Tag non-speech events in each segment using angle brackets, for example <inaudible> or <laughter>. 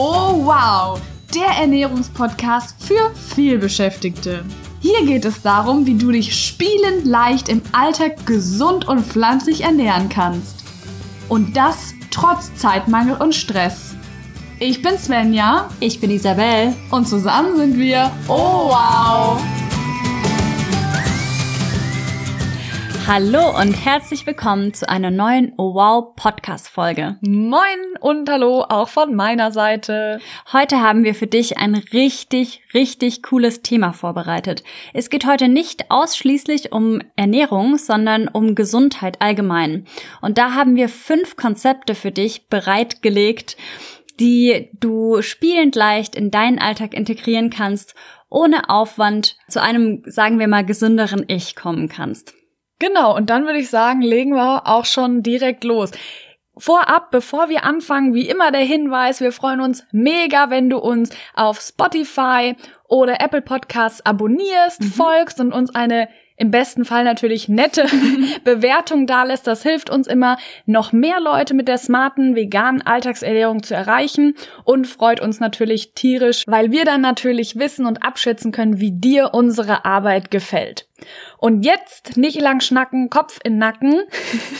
Oh wow, der Ernährungspodcast für vielbeschäftigte. Hier geht es darum, wie du dich spielend leicht im Alltag gesund und pflanzlich ernähren kannst. Und das trotz Zeitmangel und Stress. Ich bin Svenja. Ich bin Isabel. Und zusammen sind wir Oh wow! Hallo und herzlich willkommen zu einer neuen Oh Wow Podcast Folge. Moin und hallo auch von meiner Seite. Heute haben wir für dich ein richtig, richtig cooles Thema vorbereitet. Es geht heute nicht ausschließlich um Ernährung, sondern um Gesundheit allgemein. Und da haben wir fünf Konzepte für dich bereitgelegt, die du spielend leicht in deinen Alltag integrieren kannst, ohne Aufwand zu einem, sagen wir mal, gesünderen Ich kommen kannst. Genau, und dann würde ich sagen, legen wir auch schon direkt los. Vorab, bevor wir anfangen, wie immer der Hinweis, wir freuen uns mega, wenn du uns auf Spotify oder Apple Podcasts abonnierst, mhm. folgst und uns eine im besten Fall natürlich nette <laughs> Bewertung da lässt. Das hilft uns immer, noch mehr Leute mit der smarten veganen Alltagsernährung zu erreichen und freut uns natürlich tierisch, weil wir dann natürlich wissen und abschätzen können, wie dir unsere Arbeit gefällt. Und jetzt nicht lang schnacken, Kopf in Nacken.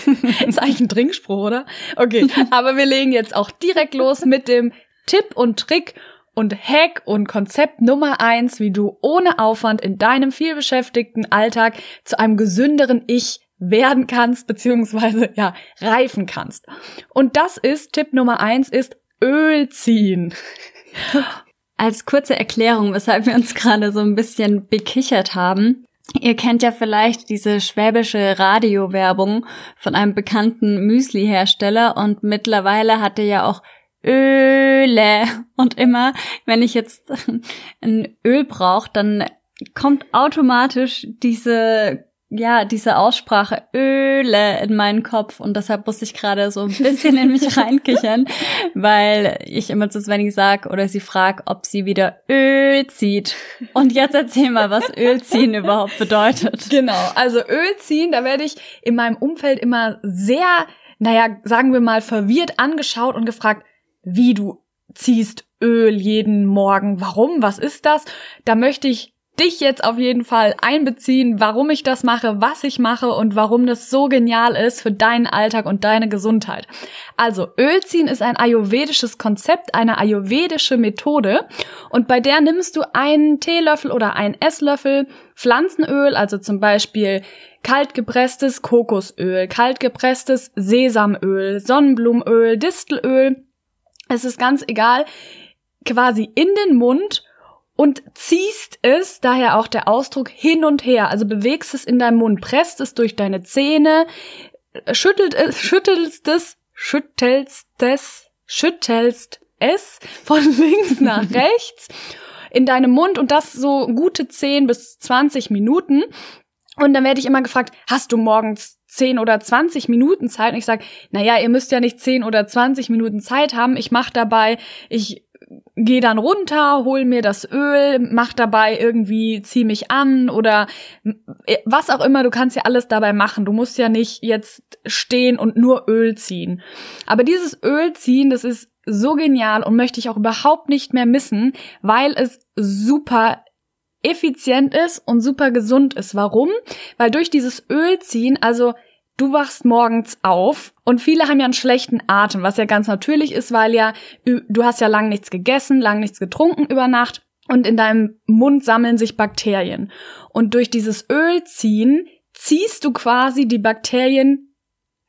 <laughs> ist eigentlich ein Trinkspruch, oder? Okay, <laughs> aber wir legen jetzt auch direkt los mit dem Tipp und Trick und Hack und Konzept Nummer eins, wie du ohne Aufwand in deinem vielbeschäftigten Alltag zu einem gesünderen Ich werden kannst, beziehungsweise, ja, reifen kannst. Und das ist, Tipp Nummer eins ist Öl ziehen. <laughs> Als kurze Erklärung, weshalb wir uns gerade so ein bisschen bekichert haben. Ihr kennt ja vielleicht diese schwäbische Radiowerbung von einem bekannten Müsli-Hersteller und mittlerweile hatte ja auch Öle. Und immer, wenn ich jetzt <laughs> ein Öl brauche, dann kommt automatisch diese, ja, diese Aussprache Öle in meinen Kopf. Und deshalb muss ich gerade so ein bisschen in mich <laughs> reinkichern, weil ich immer zu Svenny sag oder sie fragt, ob sie wieder Öl zieht. Und jetzt erzähl mal, was Öl ziehen überhaupt bedeutet. Genau, also Öl ziehen, da werde ich in meinem Umfeld immer sehr naja, sagen wir mal, verwirrt angeschaut und gefragt, wie du ziehst Öl jeden Morgen. Warum? Was ist das? Da möchte ich dich jetzt auf jeden Fall einbeziehen, warum ich das mache, was ich mache und warum das so genial ist für deinen Alltag und deine Gesundheit. Also Ölziehen ist ein ayurvedisches Konzept, eine ayurvedische Methode und bei der nimmst du einen Teelöffel oder einen Esslöffel Pflanzenöl, also zum Beispiel kaltgepresstes Kokosöl, kaltgepresstes Sesamöl, Sonnenblumenöl, Distelöl, es ist ganz egal, quasi in den Mund und ziehst es, daher auch der Ausdruck, hin und her. Also bewegst es in deinem Mund, presst es durch deine Zähne, schüttelt es, schüttelst es, schüttelst es, schüttelst es von <laughs> links nach <laughs> rechts in deinem Mund und das so gute 10 bis 20 Minuten. Und dann werde ich immer gefragt, hast du morgens 10 oder 20 Minuten Zeit und ich sage, naja, ihr müsst ja nicht 10 oder 20 Minuten Zeit haben. Ich mache dabei, ich gehe dann runter, hol mir das Öl, mach dabei irgendwie, zieh mich an oder was auch immer, du kannst ja alles dabei machen. Du musst ja nicht jetzt stehen und nur Öl ziehen. Aber dieses Öl ziehen, das ist so genial und möchte ich auch überhaupt nicht mehr missen, weil es super effizient ist und super gesund ist. Warum? Weil durch dieses Ölziehen, also du wachst morgens auf und viele haben ja einen schlechten Atem, was ja ganz natürlich ist, weil ja du hast ja lang nichts gegessen, lang nichts getrunken über Nacht und in deinem Mund sammeln sich Bakterien. Und durch dieses Ölziehen ziehst du quasi die Bakterien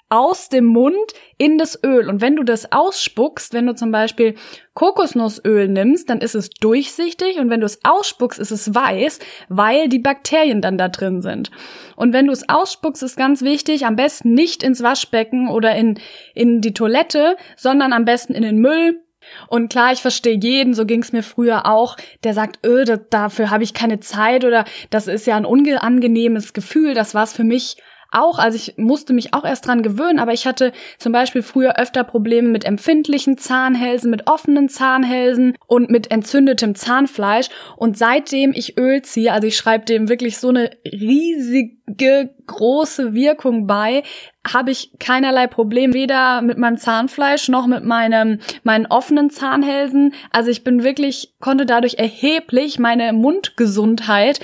aus dem Mund in das Öl. Und wenn du das ausspuckst, wenn du zum Beispiel Kokosnussöl nimmst, dann ist es durchsichtig und wenn du es ausspuckst, ist es weiß, weil die Bakterien dann da drin sind. Und wenn du es ausspuckst, ist ganz wichtig, am besten nicht ins Waschbecken oder in, in die Toilette, sondern am besten in den Müll, und klar, ich verstehe jeden, so ging's mir früher auch, der sagt, öh, das, dafür habe ich keine Zeit oder das ist ja ein unangenehmes Gefühl, das war's für mich auch, also ich musste mich auch erst dran gewöhnen, aber ich hatte zum Beispiel früher öfter Probleme mit empfindlichen Zahnhälsen, mit offenen Zahnhälsen und mit entzündetem Zahnfleisch. Und seitdem ich Öl ziehe, also ich schreibe dem wirklich so eine riesige, große Wirkung bei, habe ich keinerlei Problem, weder mit meinem Zahnfleisch noch mit meinem, meinen offenen Zahnhälsen. Also ich bin wirklich, konnte dadurch erheblich meine Mundgesundheit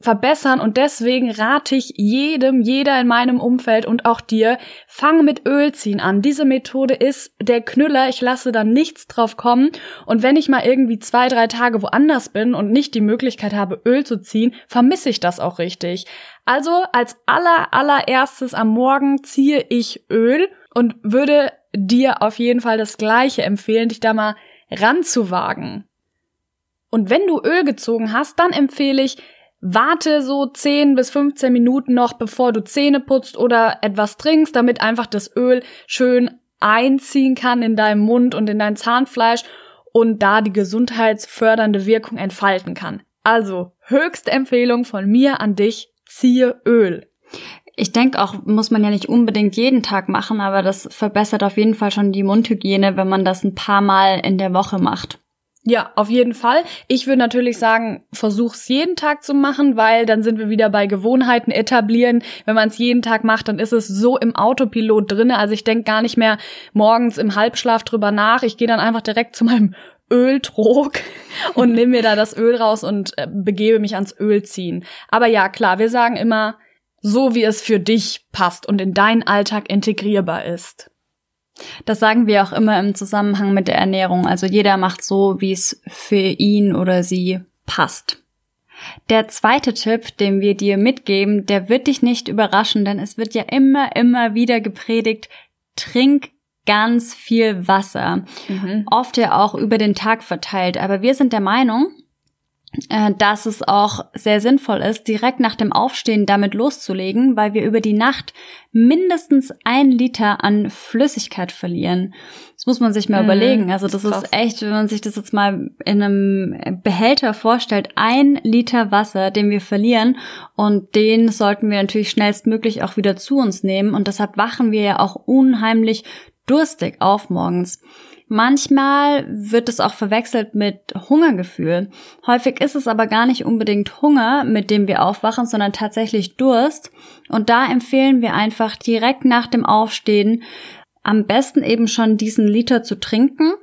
verbessern und deswegen rate ich jedem, jeder in meinem Umfeld und auch dir, fang mit Ölziehen an. Diese Methode ist der Knüller, ich lasse da nichts drauf kommen und wenn ich mal irgendwie zwei, drei Tage woanders bin und nicht die Möglichkeit habe, Öl zu ziehen, vermisse ich das auch richtig. Also als aller, allererstes am Morgen ziehe ich Öl und würde dir auf jeden Fall das Gleiche empfehlen, dich da mal ranzuwagen. Und wenn du Öl gezogen hast, dann empfehle ich, Warte so 10 bis 15 Minuten noch, bevor du Zähne putzt oder etwas trinkst, damit einfach das Öl schön einziehen kann in deinem Mund und in dein Zahnfleisch und da die gesundheitsfördernde Wirkung entfalten kann. Also, höchste Empfehlung von mir an dich, ziehe Öl. Ich denke auch, muss man ja nicht unbedingt jeden Tag machen, aber das verbessert auf jeden Fall schon die Mundhygiene, wenn man das ein paar Mal in der Woche macht. Ja, auf jeden Fall. Ich würde natürlich sagen, versuch's jeden Tag zu machen, weil dann sind wir wieder bei Gewohnheiten etablieren. Wenn man es jeden Tag macht, dann ist es so im Autopilot drinne. Also ich denke gar nicht mehr morgens im Halbschlaf drüber nach. Ich gehe dann einfach direkt zu meinem <laughs> Öltrog und <laughs> nehme mir da das Öl raus und äh, begebe mich ans Öl ziehen. Aber ja, klar, wir sagen immer, so wie es für dich passt und in deinen Alltag integrierbar ist. Das sagen wir auch immer im Zusammenhang mit der Ernährung. Also jeder macht so, wie es für ihn oder sie passt. Der zweite Tipp, den wir dir mitgeben, der wird dich nicht überraschen, denn es wird ja immer, immer wieder gepredigt, trink ganz viel Wasser. Mhm. Oft ja auch über den Tag verteilt. Aber wir sind der Meinung, dass es auch sehr sinnvoll ist, direkt nach dem Aufstehen damit loszulegen, weil wir über die Nacht mindestens ein Liter an Flüssigkeit verlieren. Das muss man sich mal mhm, überlegen. Also das, ist, ist echt, wenn man sich das jetzt mal in einem Behälter vorstellt, ein Liter Wasser, den wir verlieren und den sollten wir natürlich schnellstmöglich auch wieder zu uns nehmen und deshalb wachen wir ja auch unheimlich durstig auf morgens. Manchmal wird es auch verwechselt mit Hungergefühl. Häufig ist es aber gar nicht unbedingt Hunger, mit dem wir aufwachen, sondern tatsächlich Durst. Und da empfehlen wir einfach direkt nach dem Aufstehen am besten eben schon diesen Liter zu trinken.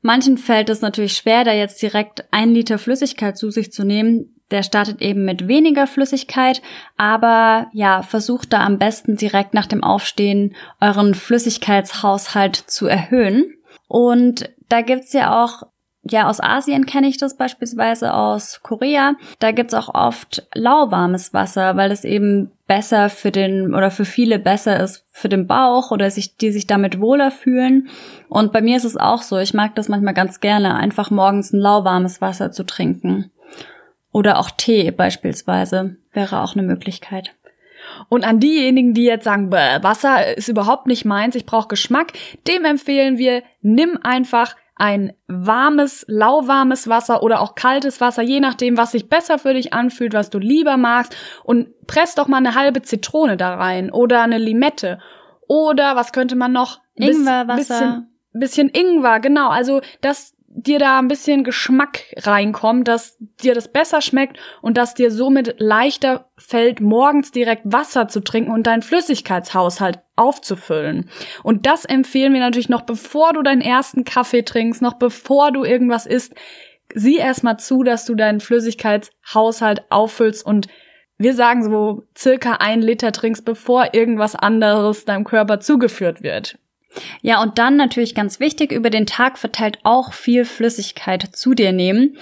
Manchen fällt es natürlich schwer, da jetzt direkt ein Liter Flüssigkeit zu sich zu nehmen. Der startet eben mit weniger Flüssigkeit, aber ja, versucht da am besten direkt nach dem Aufstehen euren Flüssigkeitshaushalt zu erhöhen. Und da gibt's ja auch ja, aus Asien kenne ich das beispielsweise aus Korea. Da gibt's auch oft lauwarmes Wasser, weil es eben besser für den oder für viele besser ist für den Bauch oder sich, die sich damit wohler fühlen. Und bei mir ist es auch so. Ich mag das manchmal ganz gerne, einfach morgens ein lauwarmes Wasser zu trinken. Oder auch Tee beispielsweise wäre auch eine Möglichkeit. Und an diejenigen, die jetzt sagen, Wasser ist überhaupt nicht meins, ich brauche Geschmack, dem empfehlen wir, nimm einfach ein warmes, lauwarmes Wasser oder auch kaltes Wasser, je nachdem, was sich besser für dich anfühlt, was du lieber magst und press doch mal eine halbe Zitrone da rein oder eine Limette oder was könnte man noch? Ingwerwasser. Bisschen, bisschen Ingwer, genau. Also das dir da ein bisschen Geschmack reinkommt, dass dir das besser schmeckt und dass dir somit leichter fällt, morgens direkt Wasser zu trinken und deinen Flüssigkeitshaushalt aufzufüllen. Und das empfehlen wir natürlich noch bevor du deinen ersten Kaffee trinkst, noch bevor du irgendwas isst. Sieh erstmal zu, dass du deinen Flüssigkeitshaushalt auffüllst und wir sagen so circa ein Liter trinkst, bevor irgendwas anderes deinem Körper zugeführt wird. Ja, und dann natürlich ganz wichtig, über den Tag verteilt auch viel Flüssigkeit zu dir nehmen.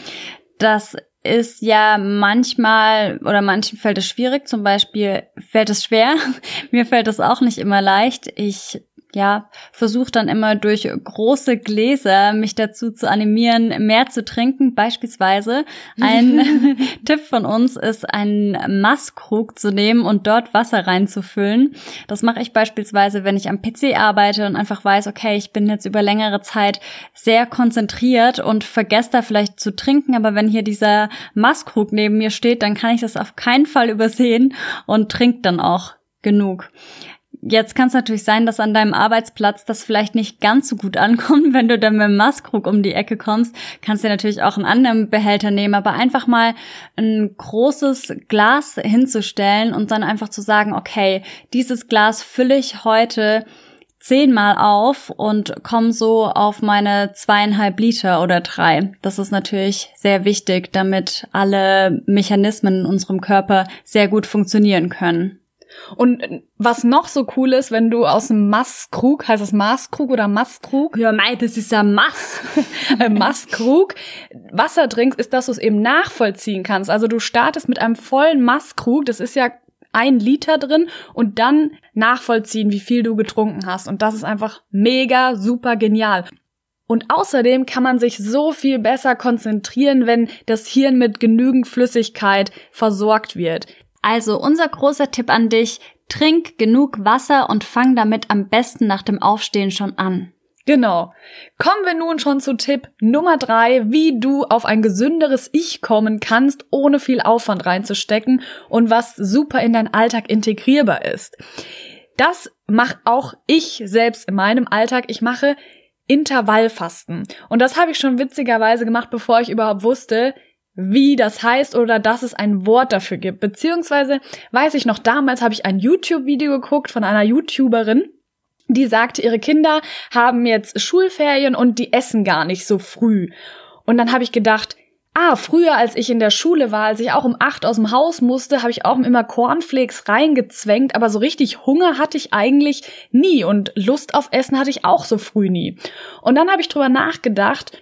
Das ist ja manchmal oder manchen fällt es schwierig, zum Beispiel fällt es schwer. <laughs> Mir fällt es auch nicht immer leicht. Ich ja, versuche dann immer durch große Gläser mich dazu zu animieren, mehr zu trinken. Beispielsweise ein <laughs> Tipp von uns ist, einen Masskrug zu nehmen und dort Wasser reinzufüllen. Das mache ich beispielsweise, wenn ich am PC arbeite und einfach weiß, okay, ich bin jetzt über längere Zeit sehr konzentriert und vergesse da vielleicht zu trinken, aber wenn hier dieser Masskrug neben mir steht, dann kann ich das auf keinen Fall übersehen und trinke dann auch genug. Jetzt kann es natürlich sein, dass an deinem Arbeitsplatz das vielleicht nicht ganz so gut <laughs> ankommt, wenn du dann mit dem Maßkrug um die Ecke kommst. Kannst dir natürlich auch einen anderen Behälter nehmen, aber einfach mal ein großes Glas hinzustellen und dann einfach zu sagen, okay, dieses Glas fülle ich heute zehnmal auf und komme so auf meine zweieinhalb Liter oder drei. Das ist natürlich sehr wichtig, damit alle Mechanismen in unserem Körper sehr gut funktionieren können. Und was noch so cool ist, wenn du aus dem Masskrug, heißt es Maßkrug oder Masskrug? Ja, mei, das ist ein Mass. <laughs> ein Masskrug Wasser trinkst, ist, dass du es eben nachvollziehen kannst. Also du startest mit einem vollen Masskrug, das ist ja ein Liter drin und dann nachvollziehen, wie viel du getrunken hast. Und das ist einfach mega, super genial. Und außerdem kann man sich so viel besser konzentrieren, wenn das Hirn mit genügend Flüssigkeit versorgt wird. Also unser großer Tipp an dich, trink genug Wasser und fang damit am besten nach dem Aufstehen schon an. Genau. Kommen wir nun schon zu Tipp Nummer drei, wie du auf ein gesünderes Ich kommen kannst, ohne viel Aufwand reinzustecken und was super in deinen Alltag integrierbar ist. Das mache auch ich selbst in meinem Alltag. Ich mache Intervallfasten. Und das habe ich schon witzigerweise gemacht, bevor ich überhaupt wusste, wie das heißt oder dass es ein Wort dafür gibt. Beziehungsweise weiß ich noch, damals habe ich ein YouTube-Video geguckt von einer YouTuberin, die sagte, ihre Kinder haben jetzt Schulferien und die essen gar nicht so früh. Und dann habe ich gedacht, ah, früher, als ich in der Schule war, als ich auch um acht aus dem Haus musste, habe ich auch immer Cornflakes reingezwängt, aber so richtig Hunger hatte ich eigentlich nie und Lust auf Essen hatte ich auch so früh nie. Und dann habe ich drüber nachgedacht,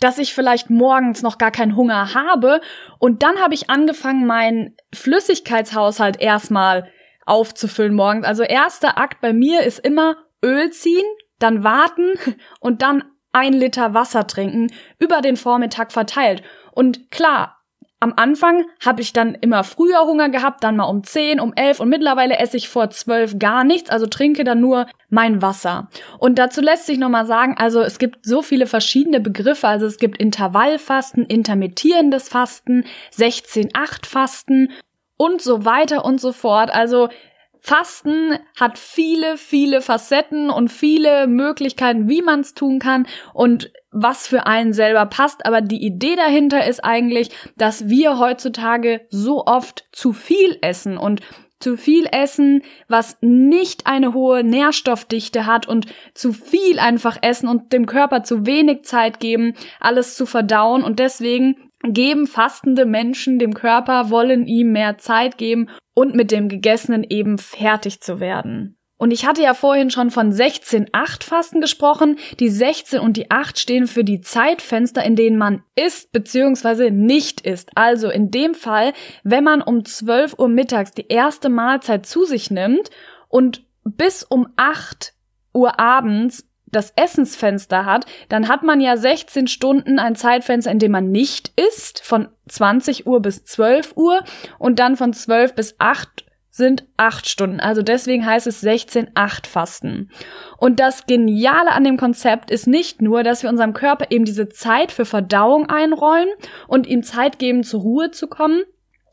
dass ich vielleicht morgens noch gar keinen Hunger habe. Und dann habe ich angefangen, meinen Flüssigkeitshaushalt erstmal aufzufüllen morgens. Also erster Akt bei mir ist immer Öl ziehen, dann warten <laughs> und dann ein Liter Wasser trinken über den Vormittag verteilt. Und klar, am Anfang habe ich dann immer früher Hunger gehabt, dann mal um 10, um 11 und mittlerweile esse ich vor 12 gar nichts, also trinke dann nur mein Wasser. Und dazu lässt sich nochmal sagen, also es gibt so viele verschiedene Begriffe, also es gibt Intervallfasten, intermittierendes Fasten, 16-8 Fasten und so weiter und so fort. Also Fasten hat viele, viele Facetten und viele Möglichkeiten, wie man es tun kann und was für einen selber passt. Aber die Idee dahinter ist eigentlich, dass wir heutzutage so oft zu viel essen und zu viel essen, was nicht eine hohe Nährstoffdichte hat und zu viel einfach essen und dem Körper zu wenig Zeit geben, alles zu verdauen und deswegen geben fastende Menschen dem Körper, wollen ihm mehr Zeit geben und mit dem Gegessenen eben fertig zu werden. Und ich hatte ja vorhin schon von 16-8 Fasten gesprochen. Die 16 und die 8 stehen für die Zeitfenster, in denen man isst bzw. nicht isst. Also in dem Fall, wenn man um 12 Uhr mittags die erste Mahlzeit zu sich nimmt und bis um 8 Uhr abends das Essensfenster hat, dann hat man ja 16 Stunden ein Zeitfenster, in dem man nicht isst, von 20 Uhr bis 12 Uhr und dann von 12 bis 8 sind 8 Stunden. Also deswegen heißt es 16-8 Fasten. Und das Geniale an dem Konzept ist nicht nur, dass wir unserem Körper eben diese Zeit für Verdauung einräumen und ihm Zeit geben, zur Ruhe zu kommen,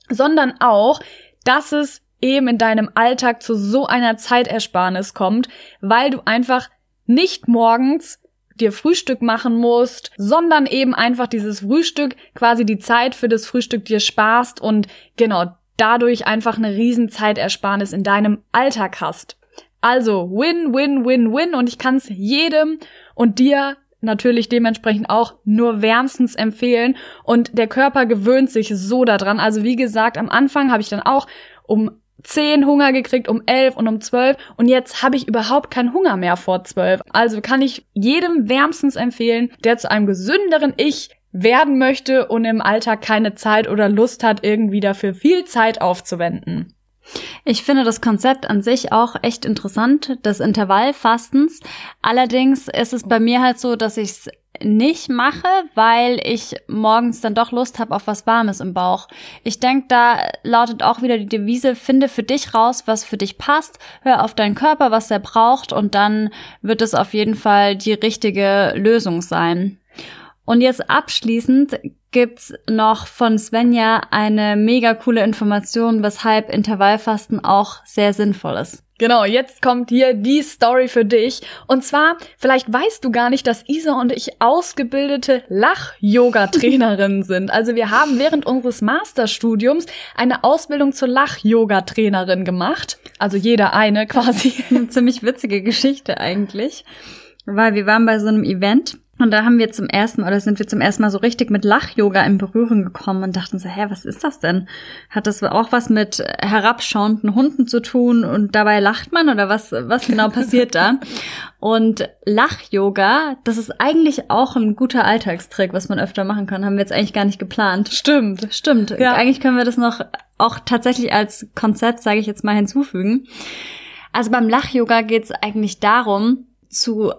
sondern auch, dass es eben in deinem Alltag zu so einer Zeitersparnis kommt, weil du einfach nicht morgens dir Frühstück machen musst, sondern eben einfach dieses Frühstück, quasi die Zeit für das Frühstück dir sparst und genau dadurch einfach eine riesen in deinem Alltag hast. Also win, win, win, win und ich kann es jedem und dir natürlich dementsprechend auch nur wärmstens empfehlen und der Körper gewöhnt sich so daran. Also wie gesagt, am Anfang habe ich dann auch um 10 Hunger gekriegt, um 11 und um 12 und jetzt habe ich überhaupt keinen Hunger mehr vor 12. Also kann ich jedem wärmstens empfehlen, der zu einem gesünderen Ich werden möchte und im Alltag keine Zeit oder Lust hat, irgendwie dafür viel Zeit aufzuwenden. Ich finde das Konzept an sich auch echt interessant, des Intervallfastens. Allerdings ist es bei mir halt so, dass ich es nicht mache, weil ich morgens dann doch Lust habe auf was Warmes im Bauch. Ich denke, da lautet auch wieder die Devise, finde für dich raus, was für dich passt, hör auf deinen Körper, was er braucht und dann wird es auf jeden Fall die richtige Lösung sein. Und jetzt abschließend gibt's noch von Svenja eine mega coole Information, weshalb Intervallfasten auch sehr sinnvoll ist. Genau, jetzt kommt hier die Story für dich. Und zwar, vielleicht weißt du gar nicht, dass Isa und ich ausgebildete Lach-Yoga-Trainerinnen <laughs> sind. Also wir haben während unseres Masterstudiums eine Ausbildung zur Lach-Yoga-Trainerin gemacht. Also jeder eine quasi. Eine <laughs> ziemlich witzige Geschichte eigentlich. Weil wir waren bei so einem Event und da haben wir zum ersten oder sind wir zum ersten Mal so richtig mit Lach-Yoga in Berührung gekommen und dachten so, hä, was ist das denn? Hat das auch was mit herabschauenden Hunden zu tun und dabei lacht man oder was, was genau passiert da? <laughs> Und Lach-Yoga, das ist eigentlich auch ein guter Alltagstrick, was man öfter machen kann. Haben wir jetzt eigentlich gar nicht geplant. Stimmt. Stimmt. Ja. Eigentlich können wir das noch auch tatsächlich als Konzept, sage ich jetzt mal, hinzufügen. Also beim Lach-Yoga geht es eigentlich darum, zu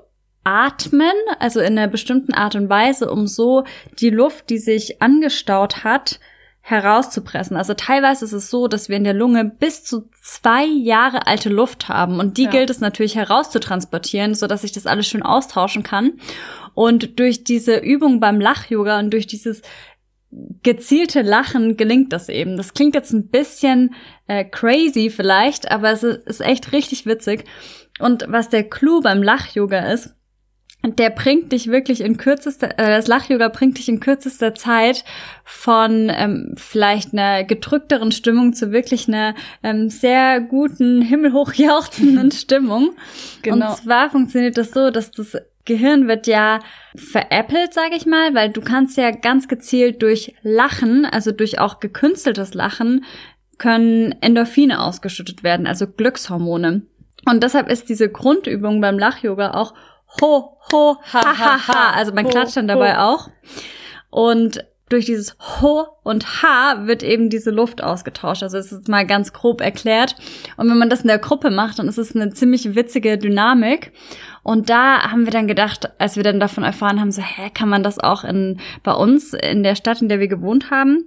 atmen, also in einer bestimmten Art und Weise, um so die Luft, die sich angestaut hat, herauszupressen. Also teilweise ist es so, dass wir in der Lunge bis zu zwei Jahre alte Luft haben und die ja. gilt es natürlich herauszutransportieren, so dass ich das alles schön austauschen kann. Und durch diese Übung beim Lach-Yoga und durch dieses gezielte Lachen gelingt das eben. Das klingt jetzt ein bisschen äh, crazy vielleicht, aber es ist echt richtig witzig. Und was der Clou beim Lach-Yoga ist, der bringt dich wirklich in kürzester, äh, das Lach-Yoga bringt dich in kürzester Zeit von ähm, vielleicht einer gedrückteren Stimmung zu wirklich einer ähm, sehr guten, himmelhochjauchzenden <laughs> Stimmung. Genau. Und zwar funktioniert das so, dass das Gehirn wird ja veräppelt, sage ich mal, weil du kannst ja ganz gezielt durch Lachen, also durch auch gekünsteltes Lachen, können Endorphine ausgeschüttet werden, also Glückshormone. Und deshalb ist diese Grundübung beim Lach-Yoga auch ho, ho, ha, ha, ha. Also man klatscht dann dabei auch. Und durch dieses Ho und Ha wird eben diese Luft ausgetauscht. Also es ist mal ganz grob erklärt. Und wenn man das in der Gruppe macht, dann ist es eine ziemlich witzige Dynamik. Und da haben wir dann gedacht, als wir dann davon erfahren haben, so, hä, kann man das auch in, bei uns in der Stadt, in der wir gewohnt haben?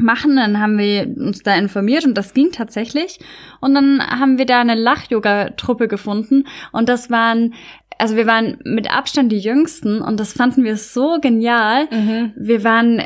machen. Dann haben wir uns da informiert und das ging tatsächlich. Und dann haben wir da eine Lach-Yoga-Truppe gefunden und das waren also wir waren mit Abstand die Jüngsten und das fanden wir so genial. Mhm. Wir waren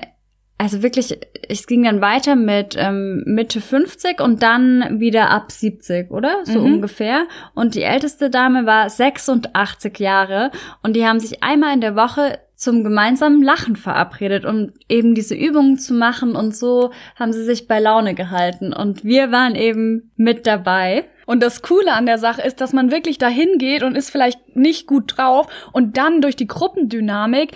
also wirklich, es ging dann weiter mit ähm, Mitte 50 und dann wieder ab 70, oder? So mhm. ungefähr. Und die älteste Dame war 86 Jahre und die haben sich einmal in der Woche zum gemeinsamen Lachen verabredet, um eben diese Übungen zu machen und so haben sie sich bei Laune gehalten und wir waren eben mit dabei. Und das Coole an der Sache ist, dass man wirklich dahin geht und ist vielleicht nicht gut drauf und dann durch die Gruppendynamik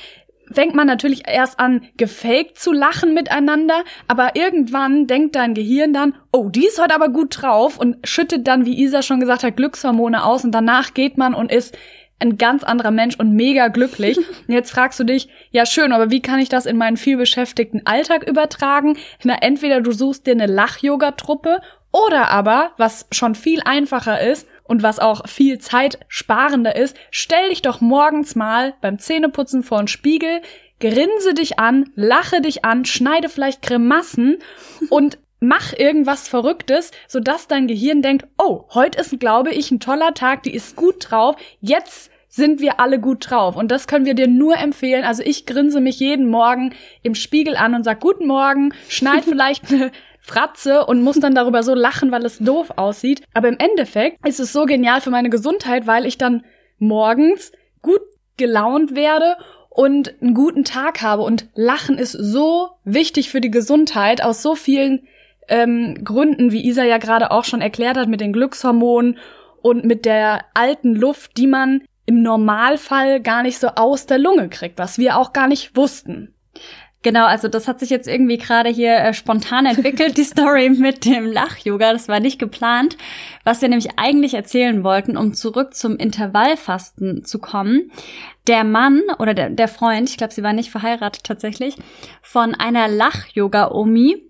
fängt man natürlich erst an, gefaked zu lachen miteinander, aber irgendwann denkt dein Gehirn dann, oh, die ist heute aber gut drauf und schüttet dann, wie Isa schon gesagt hat, Glückshormone aus und danach geht man und ist ein ganz anderer Mensch und mega glücklich. Und <laughs> jetzt fragst du dich, ja schön, aber wie kann ich das in meinen vielbeschäftigten Alltag übertragen? Na, entweder du suchst dir eine Lach-Yoga-Truppe oder aber, was schon viel einfacher ist und was auch viel zeitsparender ist, stell dich doch morgens mal beim Zähneputzen vor den Spiegel, grinse dich an, lache dich an, schneide vielleicht Grimassen und mach irgendwas Verrücktes, sodass dein Gehirn denkt, oh, heute ist, glaube ich, ein toller Tag, die ist gut drauf, jetzt sind wir alle gut drauf. Und das können wir dir nur empfehlen. Also ich grinse mich jeden Morgen im Spiegel an und sag Guten Morgen, schneid <laughs> vielleicht eine Fratze und muss dann darüber so lachen, weil es doof aussieht. Aber im Endeffekt ist es so genial für meine Gesundheit, weil ich dann morgens gut gelaunt werde und einen guten Tag habe. Und Lachen ist so wichtig für die Gesundheit aus so vielen ähm, Gründen, wie Isa ja gerade auch schon erklärt hat, mit den Glückshormonen und mit der alten Luft, die man im Normalfall gar nicht so aus der Lunge kriegt, was wir auch gar nicht wussten. Genau, also das hat sich jetzt irgendwie gerade hier äh, spontan entwickelt, die Story <laughs> mit dem Lach-Yoga. Das war nicht geplant. Was wir nämlich eigentlich erzählen wollten, um zurück zum Intervallfasten zu kommen. Der Mann oder der, der Freund, ich glaube, sie war nicht verheiratet tatsächlich, von einer Lach-Yoga-Omi,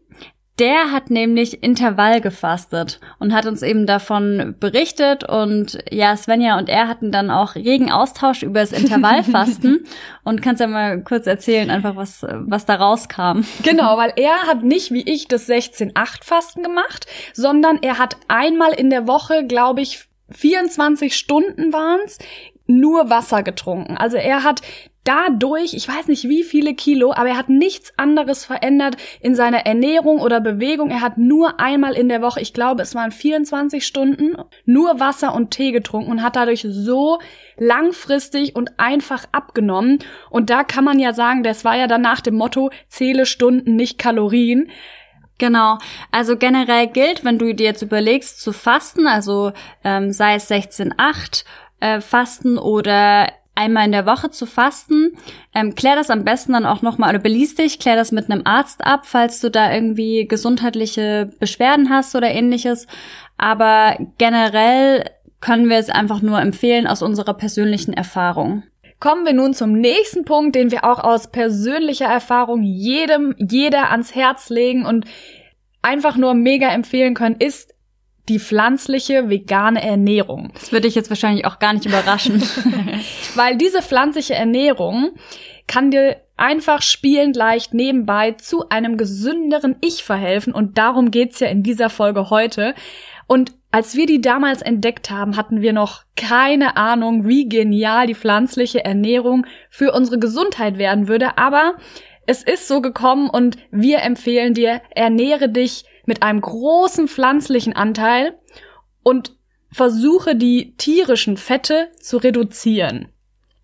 der hat nämlich Intervall gefastet und hat uns eben davon berichtet und ja, Svenja und er hatten dann auch regen Austausch über das Intervallfasten <laughs> und kannst ja mal kurz erzählen, einfach was, was da rauskam. Genau, weil er hat nicht wie ich das 16-8-Fasten gemacht, sondern er hat einmal in der Woche, glaube ich, 24 Stunden waren's, nur Wasser getrunken. Also er hat dadurch, ich weiß nicht wie viele Kilo, aber er hat nichts anderes verändert in seiner Ernährung oder Bewegung. Er hat nur einmal in der Woche, ich glaube, es waren 24 Stunden, nur Wasser und Tee getrunken und hat dadurch so langfristig und einfach abgenommen. Und da kann man ja sagen, das war ja dann nach dem Motto, zähle Stunden, nicht Kalorien. Genau. Also generell gilt, wenn du dir jetzt überlegst zu fasten, also ähm, sei es 16,8 äh, Fasten oder einmal in der Woche zu fasten. Ähm, klär das am besten dann auch nochmal, oder beließ dich, klär das mit einem Arzt ab, falls du da irgendwie gesundheitliche Beschwerden hast oder ähnliches. Aber generell können wir es einfach nur empfehlen aus unserer persönlichen Erfahrung. Kommen wir nun zum nächsten Punkt, den wir auch aus persönlicher Erfahrung jedem, jeder ans Herz legen und einfach nur mega empfehlen können, ist die pflanzliche vegane Ernährung. Das würde ich jetzt wahrscheinlich auch gar nicht überraschen. <laughs> Weil diese pflanzliche Ernährung kann dir einfach spielend leicht nebenbei zu einem gesünderen Ich verhelfen und darum geht's ja in dieser Folge heute. Und als wir die damals entdeckt haben, hatten wir noch keine Ahnung, wie genial die pflanzliche Ernährung für unsere Gesundheit werden würde, aber es ist so gekommen und wir empfehlen dir, ernähre dich mit einem großen pflanzlichen Anteil und versuche die tierischen Fette zu reduzieren.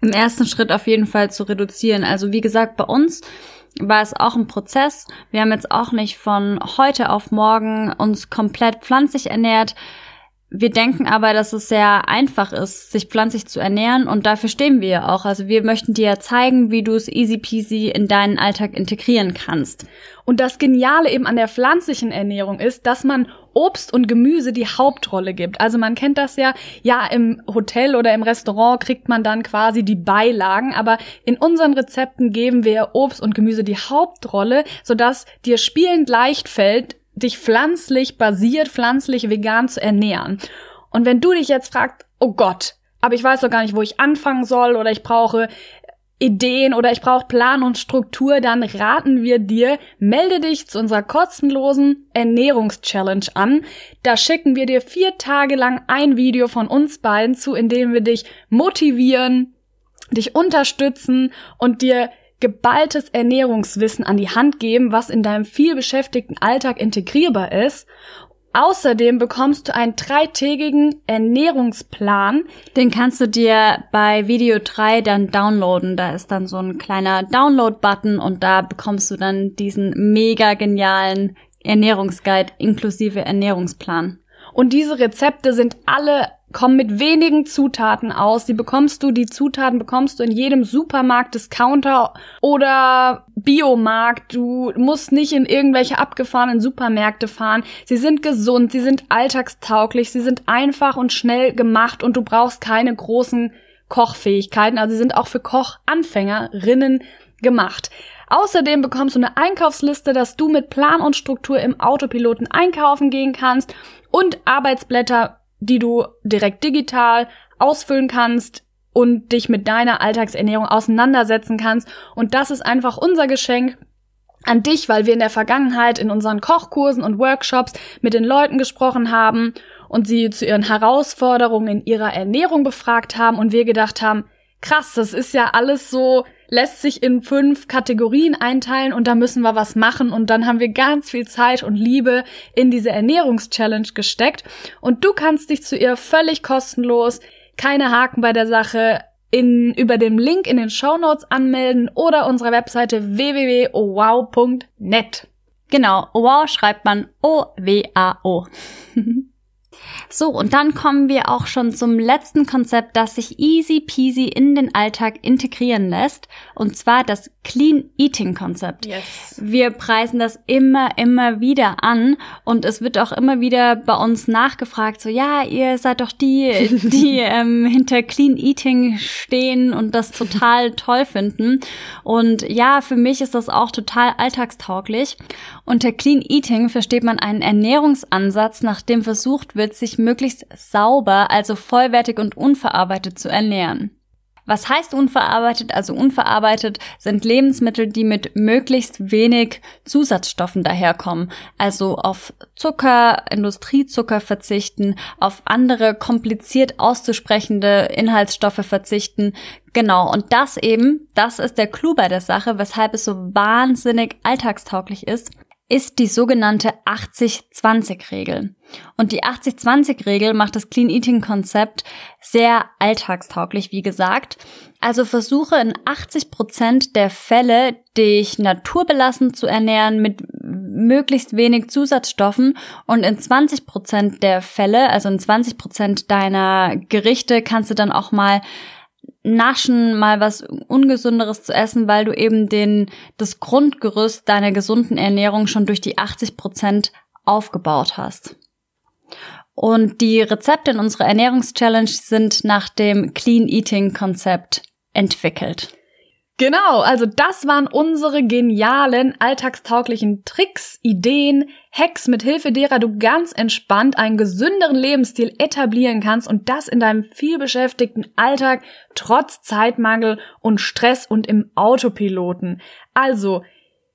Im ersten Schritt auf jeden Fall zu reduzieren. Also wie gesagt, bei uns war es auch ein Prozess. Wir haben jetzt auch nicht von heute auf morgen uns komplett pflanzlich ernährt. Wir denken aber, dass es sehr einfach ist, sich pflanzlich zu ernähren und dafür stehen wir ja auch. Also wir möchten dir zeigen, wie du es easy peasy in deinen Alltag integrieren kannst. Und das Geniale eben an der pflanzlichen Ernährung ist, dass man Obst und Gemüse die Hauptrolle gibt. Also man kennt das ja, ja, im Hotel oder im Restaurant kriegt man dann quasi die Beilagen, aber in unseren Rezepten geben wir Obst und Gemüse die Hauptrolle, sodass dir spielend leicht fällt, dich pflanzlich basiert, pflanzlich vegan zu ernähren. Und wenn du dich jetzt fragst, oh Gott, aber ich weiß doch gar nicht, wo ich anfangen soll oder ich brauche Ideen oder ich brauche Plan und Struktur, dann raten wir dir, melde dich zu unserer kostenlosen Ernährungschallenge an. Da schicken wir dir vier Tage lang ein Video von uns beiden zu, in dem wir dich motivieren, dich unterstützen und dir geballtes Ernährungswissen an die Hand geben, was in deinem vielbeschäftigten Alltag integrierbar ist. Außerdem bekommst du einen dreitägigen Ernährungsplan. Den kannst du dir bei Video 3 dann downloaden. Da ist dann so ein kleiner Download-Button und da bekommst du dann diesen mega genialen Ernährungsguide inklusive Ernährungsplan. Und diese Rezepte sind alle kommen mit wenigen Zutaten aus. Die bekommst du, die Zutaten bekommst du in jedem Supermarkt, Discounter oder Biomarkt. Du musst nicht in irgendwelche abgefahrenen Supermärkte fahren. Sie sind gesund, sie sind alltagstauglich, sie sind einfach und schnell gemacht und du brauchst keine großen Kochfähigkeiten. Also sie sind auch für Kochanfängerinnen gemacht. Außerdem bekommst du eine Einkaufsliste, dass du mit Plan und Struktur im Autopiloten einkaufen gehen kannst und Arbeitsblätter die du direkt digital ausfüllen kannst und dich mit deiner Alltagsernährung auseinandersetzen kannst. Und das ist einfach unser Geschenk an dich, weil wir in der Vergangenheit in unseren Kochkursen und Workshops mit den Leuten gesprochen haben und sie zu ihren Herausforderungen in ihrer Ernährung befragt haben und wir gedacht haben, krass, das ist ja alles so, lässt sich in fünf Kategorien einteilen und da müssen wir was machen und dann haben wir ganz viel Zeit und Liebe in diese Ernährungschallenge gesteckt und du kannst dich zu ihr völlig kostenlos, keine Haken bei der Sache, in, über den Link in den Show Notes anmelden oder unserer Webseite www.owow.net. Genau, wow schreibt man O-W-A-O. <laughs> So, und dann kommen wir auch schon zum letzten Konzept, das sich easy peasy in den Alltag integrieren lässt, und zwar das Clean Eating Konzept. Yes. Wir preisen das immer, immer wieder an und es wird auch immer wieder bei uns nachgefragt, so ja, ihr seid doch die, <laughs> die ähm, hinter Clean Eating stehen und das total toll finden. Und ja, für mich ist das auch total alltagstauglich. Unter Clean Eating versteht man einen Ernährungsansatz, nach dem versucht wird, sich möglichst sauber, also vollwertig und unverarbeitet zu ernähren. Was heißt unverarbeitet? Also unverarbeitet sind Lebensmittel, die mit möglichst wenig Zusatzstoffen daherkommen. Also auf Zucker, Industriezucker verzichten, auf andere kompliziert auszusprechende Inhaltsstoffe verzichten. Genau, und das eben, das ist der Clou bei der Sache, weshalb es so wahnsinnig alltagstauglich ist ist die sogenannte 80-20-Regel. Und die 80-20-Regel macht das Clean Eating Konzept sehr alltagstauglich, wie gesagt. Also versuche in 80 Prozent der Fälle, dich naturbelassen zu ernähren mit möglichst wenig Zusatzstoffen und in 20 Prozent der Fälle, also in 20 Prozent deiner Gerichte kannst du dann auch mal Naschen, mal was Ungesunderes zu essen, weil du eben den, das Grundgerüst deiner gesunden Ernährung schon durch die 80 Prozent aufgebaut hast. Und die Rezepte in unserer Ernährungschallenge sind nach dem Clean Eating Konzept entwickelt. Genau, also das waren unsere genialen, alltagstauglichen Tricks, Ideen, Hacks, mit Hilfe derer du ganz entspannt einen gesünderen Lebensstil etablieren kannst und das in deinem vielbeschäftigten Alltag trotz Zeitmangel und Stress und im Autopiloten. Also,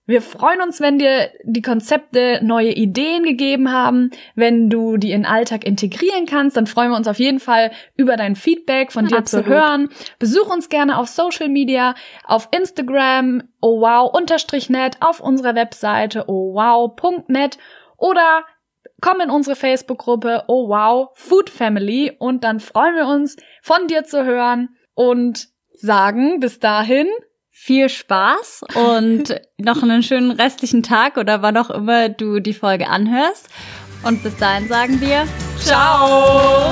wir freuen uns, wenn dir die Konzepte neue Ideen gegeben haben, wenn du die in den Alltag integrieren kannst, dann freuen wir uns auf jeden Fall über dein Feedback von dir Absolut. zu hören. Besuch uns gerne auf Social Media, auf Instagram, oh wow, net, auf unserer Webseite oh wow.net oder komm in unsere Facebook-Gruppe oh wow, Food Family und dann freuen wir uns, von dir zu hören und sagen bis dahin viel Spaß und <laughs> noch einen schönen restlichen Tag oder wann auch immer du die Folge anhörst. Und bis dahin sagen wir Ciao!